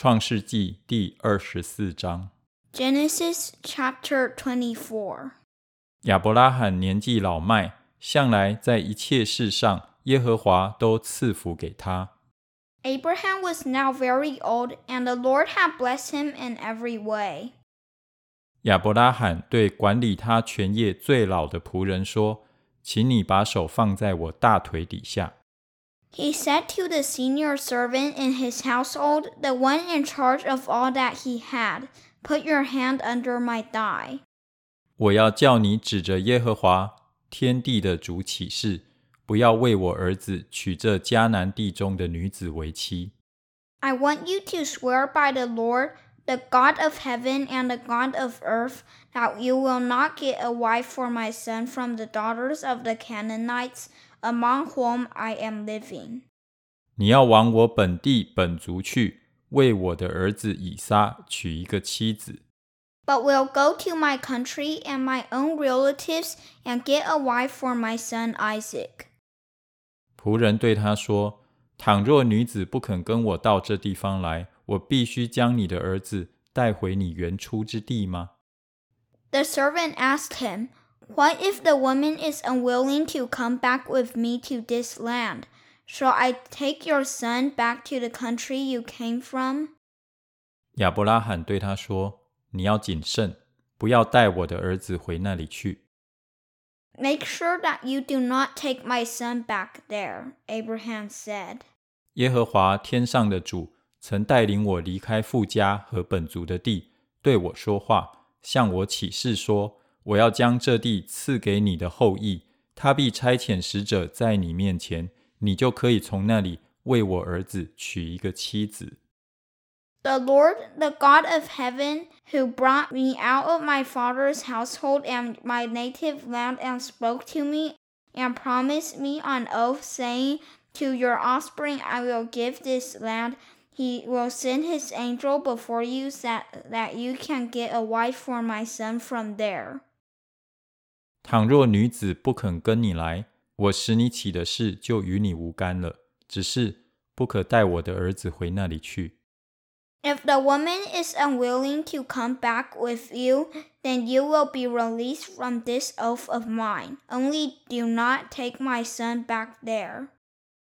创世记第二十四章 （Genesis Chapter Twenty Four）。亚伯拉罕年纪老迈，向来在一切事上耶和华都赐福给他。Abraham was now very old, and the Lord had blessed him in every way. 亚伯拉罕对管理他全业最老的仆人说：“请你把手放在我大腿底下。” He said to the senior servant in his household, the one in charge of all that he had, Put your hand under my thigh. 我要叫你指着耶和华天地的主起誓，不要为我儿子娶这迦南地中的女子为妻。 I want you to swear by the Lord, the God of heaven and the God of earth, that you will not get a wife for my son from the daughters of the Canaanites among whom I am living. 你要往我本地本族去，为我的儿子以撒娶一个妻子。 But will go to my country and my own relatives and get a wife for my son Isaac. 仆人对他说：“倘若女子不肯跟我到这地方来，我必须将你的儿子带回你原出之地吗？” The servant asked him, What if the woman is unwilling to come back with me to this land? Shall I take your son back to the country you came from? 亚伯拉罕对他说：“你要谨慎，不要带我的儿子回那里去。 Make sure that you do not take my son back there, Abraham said. 耶和华天上的主曾带领我离开父家和本族的地，对我说话，向我起誓说： 我要将这地赐给你的后裔，他必差遣使者在你面前，你就可以从那里为我儿子娶一个妻子。 The Lord, the God of heaven, who brought me out of my father's household and my native land and spoke to me and promised me on oath, saying, To your offspring I will give this land. He will send his angel before you that, that you can get a wife for my son from there. 倘若女子不肯跟你来，我使你起的事就与你无干了。只是不可带我的儿子回那里去。If the woman is unwilling to come back with you, then you will be released from this oath of mine. Only do not take my son back there.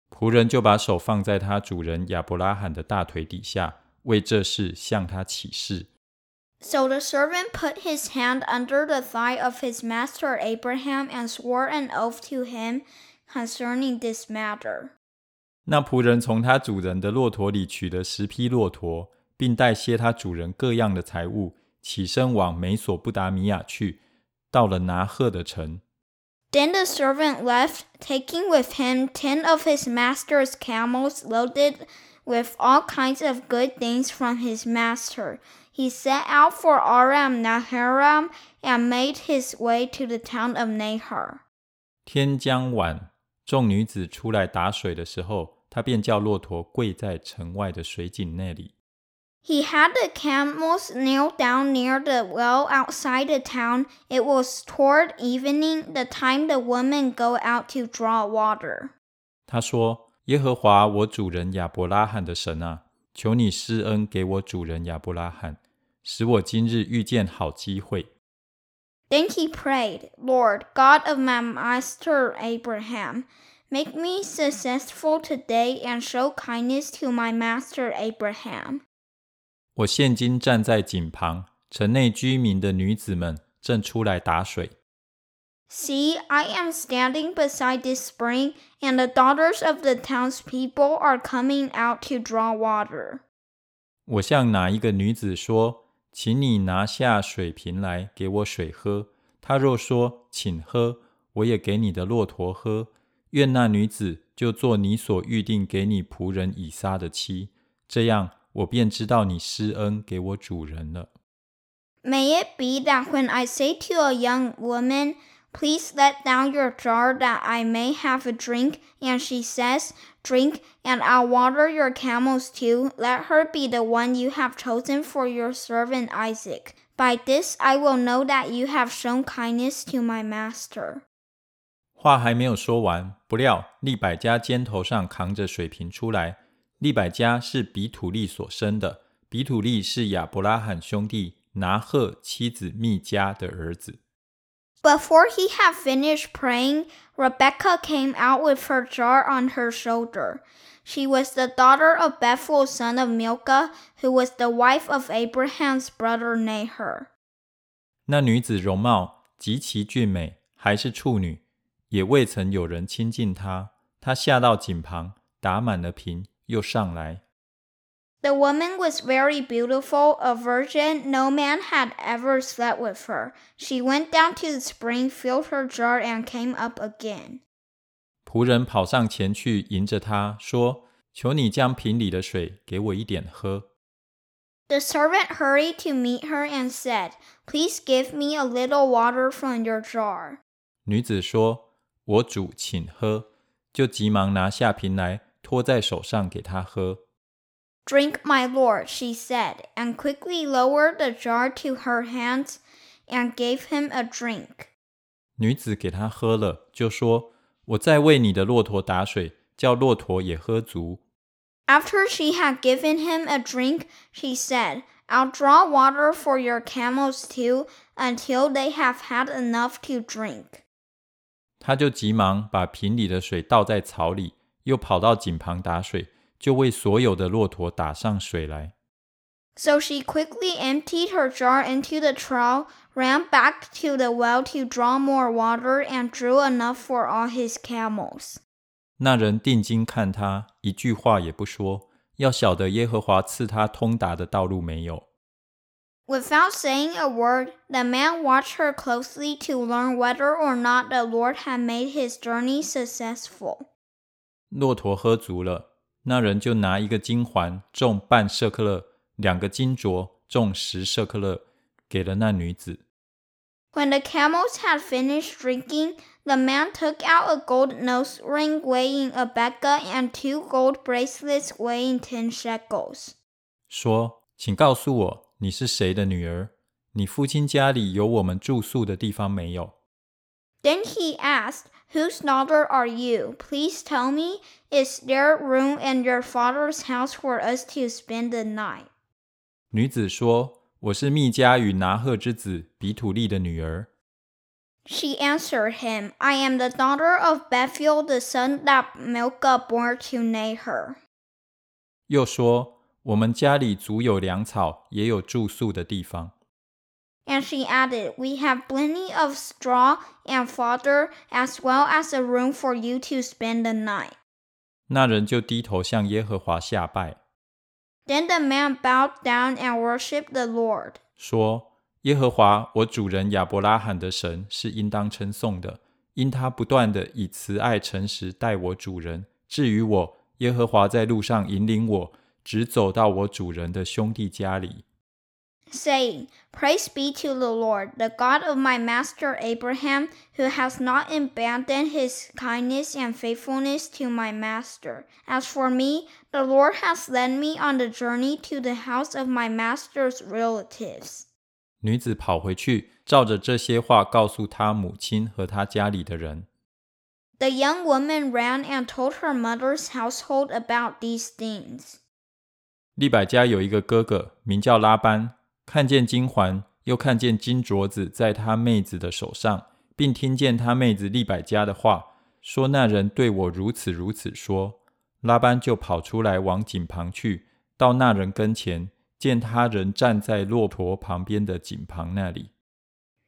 仆人就把手放在他主人亚伯拉罕的大腿底下，为这事向他起誓。So the servant put his hand under the thigh of his master Abraham and swore an oath to him concerning this matter. 那仆人从他主人的骆驼里取了十匹骆驼，并带些他主人各样的财物，起身往美索不达米亚去，到了拿鹤的城。Then the servant left, taking with him ten of his master's camels loaded with all kinds of good things from his master He set out for Aram Naharaim and made his way to the town of Nahar. 天将晚，众女子出来打水的时候，他便叫骆驼跪在城外的水井那里。 He had the camels kneel down near the well outside the town. It was toward evening, the time the women go out to draw water. 他说：“耶和华我主人亚伯拉罕的神啊，求你施恩给我主人亚伯拉罕， 使我今日遇见好机会。 Then he prayed, Lord, God of my master Abraham, make me successful today and show kindness to my master Abraham. 我现今站在井旁，城内居民的女子们正出来打水。 See, I am standing beside this spring, and the daughters of the townspeople are coming out to draw water. 我向哪一个女子说：‘ 请你拿下水瓶来，给我水喝。’他若说：‘请喝，我也给你的骆驼喝。’愿那女子就做你所预定给你仆人以撒的妻，这样我便知道你施恩给我主人了。May it be that when I say to a young woman, Please let down your jar that I may have a drink. And she says, Drink, and I'll water your camels too. Let her be the one you have chosen for your servant Isaac. By this I will know that you have shown kindness to my master. 话还没有说完，不料利百加肩头上扛着水瓶出来。利百加是比土利所生的，比土利是亚伯拉罕兄弟拿鹤妻子密加的儿子。before he had finished praying, Rebekah came out with her jar on her shoulder. She was the daughter of Bethuel, son of Milcah, who was the wife of Abraham's brother Nahor. 那女子容貌极其俊美，还是处女，也未曾有人亲近她。她下到井旁，打满了瓶，又上来，The woman was very beautiful, a virgin. No man had ever slept with her. She went down to the spring, filled her jar, and came up again. 仆人跑上前去迎着她说：“求你将瓶里的水给我一点喝。 The servant hurried to meet her and said, Please give me a little water from your jar. ”女子说：“我主，请喝。”就急忙拿下瓶来，托在手上给他喝。 Drink, my lord, she said, and quickly lowered the jar to her hands and gave him a drink. 女子给他喝了，就说：“我再为你的骆驼打水，叫骆驼也喝足。” After she had given him a drink, she said, I'll draw water for your camels too, until they have had enough to drink. 他就急忙把瓶里的水倒在槽里，又跑到井旁打水， 就为所有的骆驼打上水来。 So she quickly emptied her jar into the trough, ran back to the well to draw more water, and drew enough for all his camels. 那人定睛看他，一句话也不说，要晓得耶和华赐他通达的道路没有。 Without saying a word, the man watched her closely to learn whether or not the Lord had made his journey successful. 骆驼喝足了， 那人就拿一个金环重半舍克勒，两个金镯重十舍克勒，给了那女子。When the camels had finished drinking, the man took out a gold nose ring weighing a beka and two gold bracelets weighing ten shekels. 说，请告诉我你是谁的女儿？你父亲家里有我们住宿的地方没有？Then he asked. Whose daughter are you? Please tell me. Is there room in your father's house for us to spend the night? 女子说：“我是密加与拿鹤之子比土利的女儿。” She answered him, I am the daughter of Bethuel, the son that Milcah bore to Nahor. 又说：“我们家里足有粮草，也有住宿的地方。” And she added, We have plenty of straw and fodder, as well as a room for you to spend the night. ”那人就低头向耶和华下拜， Then the man bowed down and worshipped the Lord. 说：“耶和华我主人亚伯拉罕的神是应当称颂的，因他不断的以慈爱诚实待我主人。至于我，耶和华在路上引领我，直走到我主人的兄弟家里。” saying, Praise be to the Lord, the God of my master Abraham, who has not abandoned his kindness and faithfulness to my master. As for me, the Lord has led me on the journey to the house of my master's relatives. 女子跑回去，照着这些话告诉她母亲和她家里的人。 The young woman ran and told her mother's household about these things. 利百加有一个哥哥，名叫拉班， 看见金环，又看见金镯子在他妹子的手上，并听见他妹子利百加的话，说那人对我如此如此说。拉班就跑出来往井旁去，到那人跟前，见他人站在骆驼旁边的井旁那里。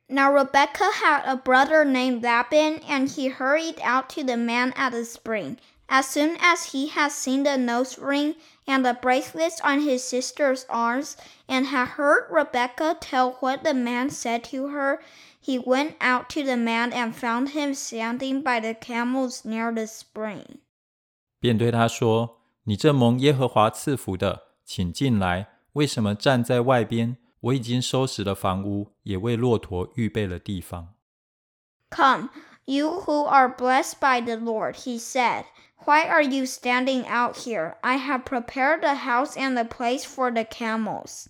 Now Rebecca had a brother named Laban, and he hurried out to the man at the spring. As soon as he had seen the nose ring and the bracelets on his sister's arms, and had heard Rebekah tell what the man said to her, he went out to the man and found him standing by the camels near the spring. 便对他说：“你这蒙耶和华赐福的，请进来。为什么站在外边？我已经收拾了房屋，也为骆驼预备了地方。” Come. you who are blessed by the Lord, he said. Why are you standing out here? I have prepared the house and the place for the camels.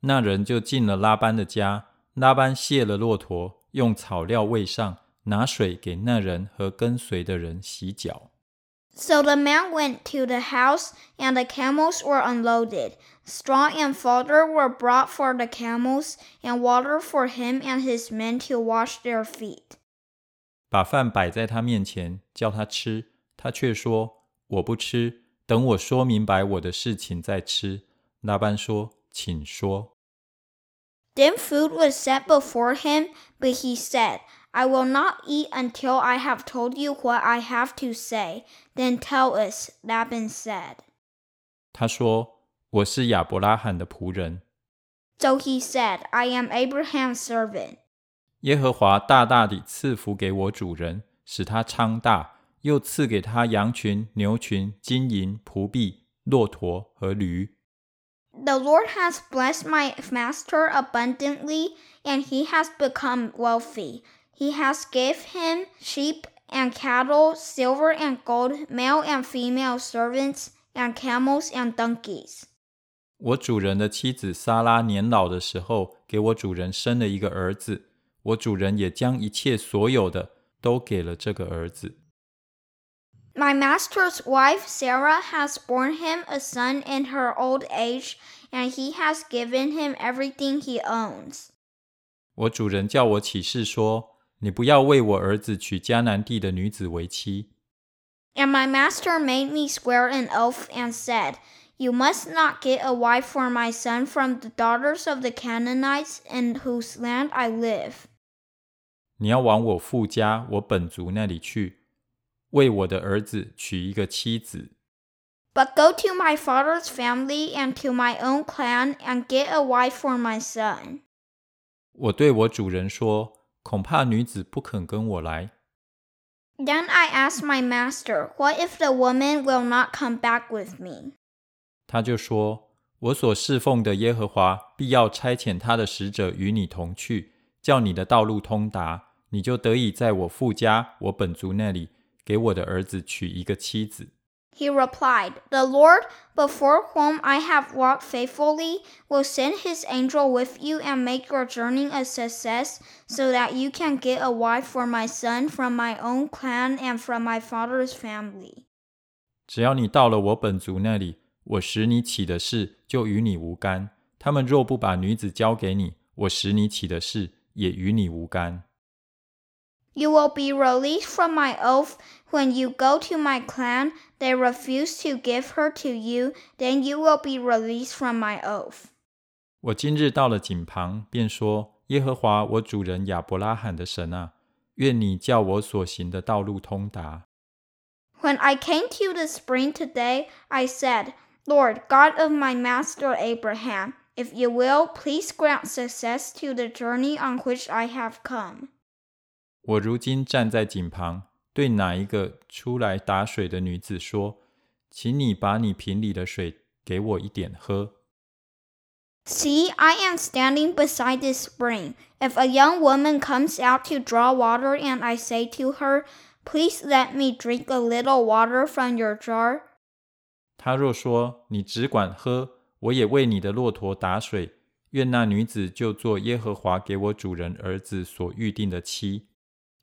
”那人就进了拉班的家。拉班卸了骆驼，用草料喂上，拿水给那人和跟随的人洗脚。 So the man went to the house, and the camels were unloaded. Straw and fodder were brought for the camels, and water for him and his men to wash their feet. 把饭摆在他面前，叫他吃，他却说：“我不吃，等我说明白我的事情再吃。”拉班说：“请说。” Then food was set before him, but he said, I will not eat until I have told you what I have to say. Then tell us, Laban said. 他说：“我是亚伯拉罕的仆人。” So he said, I am Abraham's servant. 耶和华大大地赐福给我主人，使他昌大，又赐给他羊群、牛群、金银、仆婢、骆驼和驴。The Lord has blessed my master abundantly, and he has become wealthy. He has gave him sheep and cattle, silver and gold, male and female servants, and camels and donkeys. 我主人的妻子撒拉年老的时候，给我主人生了一个儿子。 我主人也将一切所有的都给了这个儿子。My master's wife Sarah has borne him a son in her old age, and he has given him everything he owns. 我主人叫我起誓说：“你不要为我儿子娶迦南地的女子为妻。” And my master made me swear an oath and said, You must not get a wife for my son from the daughters of the Canaanites in whose land I live. 你要往我父家、我本族那里去，为我的儿子娶一个妻子。But go to my father's family and to my own clan and get a wife for my son. 我对我主人说：“恐怕女子不肯跟我来。” Then I asked my master, What if the woman will not come back with me? 他就说：“我所侍奉的耶和华必要差遣他的使者与你同去，叫你的道路通达，你就得以在我父家、我本族那里给我的儿子娶一个妻子。” He replied, The Lord, before whom I have walked faithfully, will send his angel with you and make your journey a success, so that you can get a wife for my son from my own clan and from my father's family. 只要你到了我本族那里，我使你起的事就与你无干。他们若不把女子交给你，我使你起的事也与你无干。 You will be released from my oath when you go to my clan. They refuse to give her to you, then you will be released from my oath. 我今日到了井旁，便说：耶和华我主人亚伯拉罕的神啊，愿你叫我所行的道路通达。 When I came to the spring today, I said, Lord, God of my master Abraham, if you will, please grant success to the journey on which I have come. 我如今站在井旁，对哪一个出来打水的女子说：“请你把你瓶里的水给我一点喝。See, I am standing beside this spring. If a young woman comes out to draw water and I say to her, Please let me drink a little water from your jar, ”她若说：“你只管喝，我也为你的骆驼打水。”愿那女子就做耶和华给我主人儿子所预定的妻。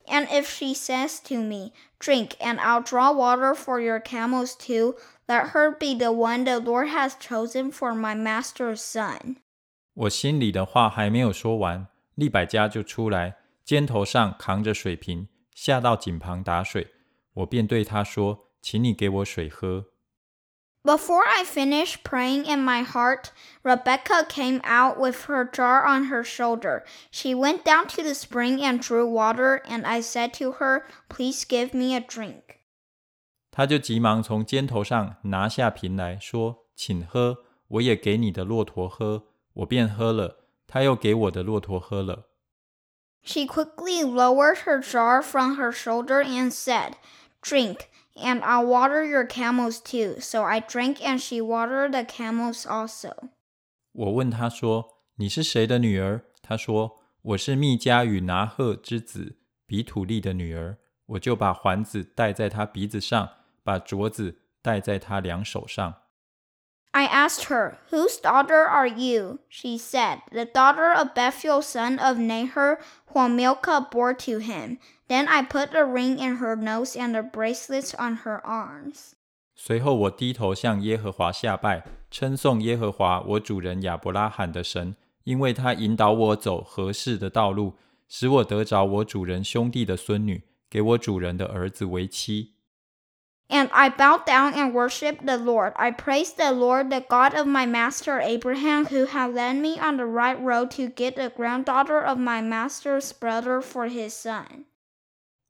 and if she says to me, Drink, and I'll draw water for your camels too, let her be the one the Lord has chosen for my master's son. 我心里的话还没有说完，利百加就出来，肩头上扛着水瓶，下到井旁打水。我便对他说：“请你给我水喝。” Before I finished praying in my heart, Rebekah came out with her jar on her shoulder. She went down to the spring and drew water, and I said to her, Please give me a drink. 她就急忙从肩头上拿下瓶来说：“请喝，我也给你的骆驼喝。”我便喝了，她又给我的骆驼喝了。She quickly lowered her jar from her shoulder and said, Drink. And I'll water your camels too. So I drank and she watered the camels also. 我问他说：“你是谁的女儿？”他说：“我是密加与拿鹤之子比土利的女儿。”我就把环子戴在她鼻子上，把镯子戴在她两手上。I asked her, Whose daughter are you? She said, The daughter of Bethuel, son of Nahor, whom Milcah bore to him. Then I put the ring in her nose and the bracelets on her arms. 随后我低头向耶和华下拜，称颂耶和华我主人亚伯拉罕的神，因为他引导我走合适的道路，使我得着我主人兄弟的孙女，给我主人的儿子为妻。 And I bowed down and worshipped the Lord. I praised the Lord, the God of my master Abraham, who had led me on the right road to get the granddaughter of my master's brother for his son.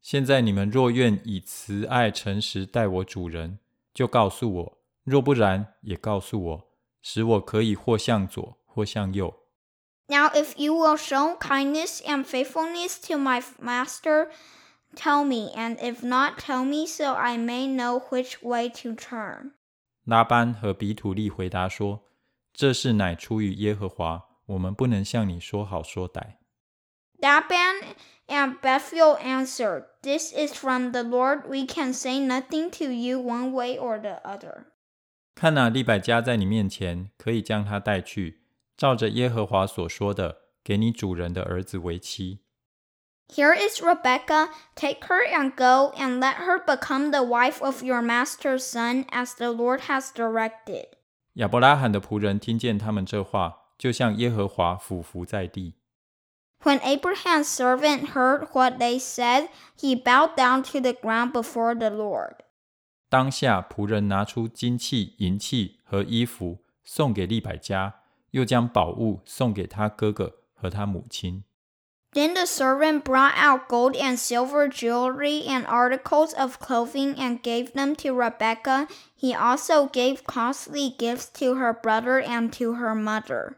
现在你们若愿以慈爱诚实待我主人，就告诉我；若不然，也告诉我，使我可以或向左，或向右。 Now, if you will show kindness and faithfulness to my master, tell me, and if not, tell me so I may know which way to turn. 拉班和比土利回答说：“这事乃出于耶和华，我们不能向你说好说歹。” Laban and Bethuel answered, This is from the Lord. We can say nothing to you one way or the other. 看哪，利百加在你面前，可以将他带去，照着耶和华所说的，给你主人的儿子为妻。 here is Rebekah. Take her and go, and let her become the wife of your master's son, as the Lord has directed. 亚伯拉罕的仆人听见他们这话，就向耶和华俯伏在地。When Abraham's servant heard what they said, he bowed down to the ground before the Lord. 当下，仆人拿出金器、银器和衣服，送给利百加，又将宝物送给他哥哥和他母亲。Then the servant brought out gold and silver jewelry and articles of clothing and gave them to Rebekah. He also gave costly gifts to her brother and to her mother.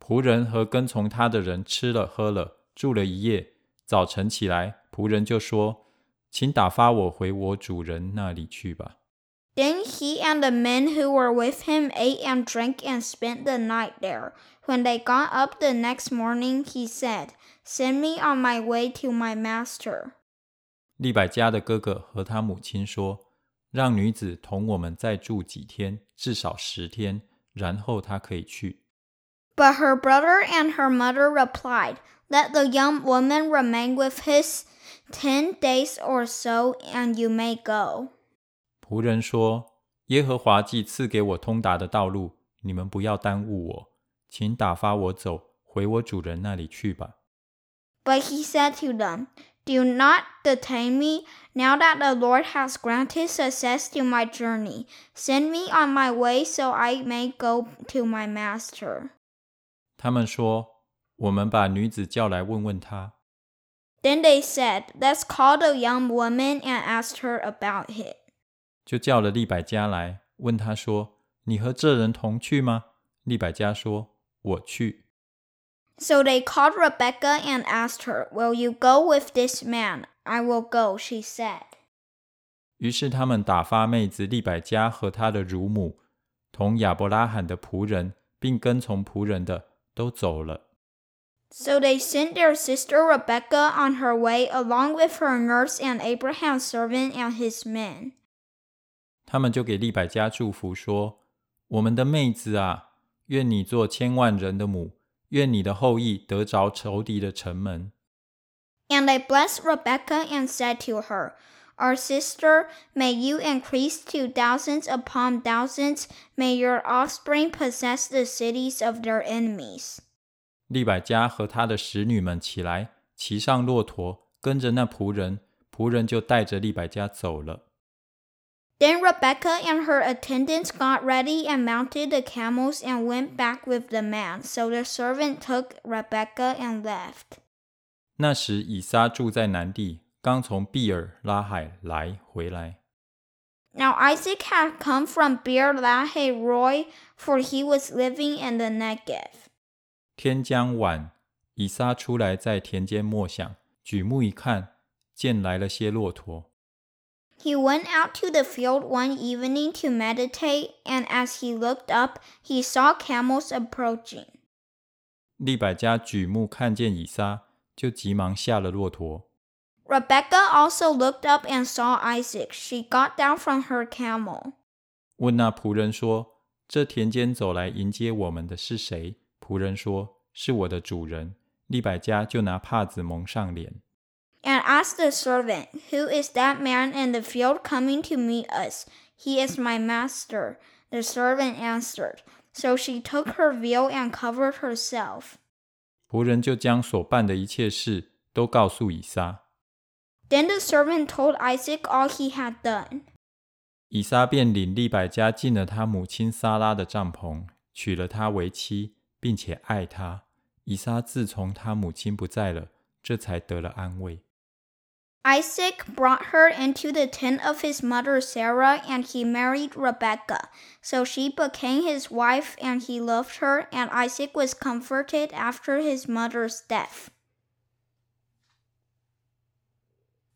仆人和跟从他的人吃了喝了，住了一夜。早晨起来，仆人就说：“请打发我回我主人那里去吧。 Then he and the men who were with him ate and drank and spent the night there. When they got up the next morning, he said, Send me on my way to my master. ”利百加的哥哥和他母亲说：“让女子同我们再住几天，至少十天，然后她可以去。” But her brother and her mother replied, Let the young woman remain with us ten days or so, and you may go. 仆人说：“耶和华既赐给我通达的道路，你们不要耽误我，请打发我走，回我主人那里去吧。” But he said to them, Do not detain me, now that the Lord has granted success to my journey. Send me on my way so I may go to my master. 他们说：“我们把女子叫来问问她。 Then they said, Let's call the young woman and ask her about it. ”就叫了利百加来，问他说：“你和这人同去吗？”利百加说：“我去。 So they called Rebekah and asked her, Will you go with this man? I will go, she said. 于是他们打发妹子利百加和她的乳母，同亚伯拉罕的仆人，并跟从仆人的都走了。So they sent their sister Rebekah on her way along with her nurse and Abraham's servant and his men. 他们就给利百加祝福说：“我们的妹子啊，愿你做千万人的母。” 愿你的后裔得着仇敌的城门。 And they blessed Rebekah and said to her, Our sister, may you increase to thousands upon thousands. May your offspring possess the cities of their enemies. ”利百加和他的使女们起来，骑上骆驼，跟着那仆人，仆人就带着利百加走了。 then Rebekah and her attendants got ready and mounted the camels and went back with the man. So the servant took Rebekah and left. 那时以撒住在南地，刚从庇耳拉海莱回来。Now Isaac had come from Beer Lahai Roi, for he was living in the Negev. 天将晚，以撒出来在田间默想，举目一看，见来了些骆驼。he went out to the field one evening to meditate, and as he looked up, he saw camels approaching. 利百加举目看见以撒，就急忙下了骆驼。Rebekah also looked up and saw Isaac. She got down from her camel. 问那仆人说：“这田间走来迎接我们的是谁？”仆人说：“是我的主人。”利百加就拿帕子蒙上脸。And asked the servant, Who is that man in the field coming to meet us? He is my master. The servant answered. So she took her veil and covered herself. 仆人就将所办的一切事都告诉以撒。 Then the servant told Isaac all he had done. 以撒便领利百加进了他母亲撒拉的帐篷，娶了她为妻，并且爱她。以撒自从他母亲不在了，这才得了安慰。 Isaac brought her into the tent of his mother Sarah, and he married Rebekah. So she became his wife, and he loved her, and Isaac was comforted after his mother's death.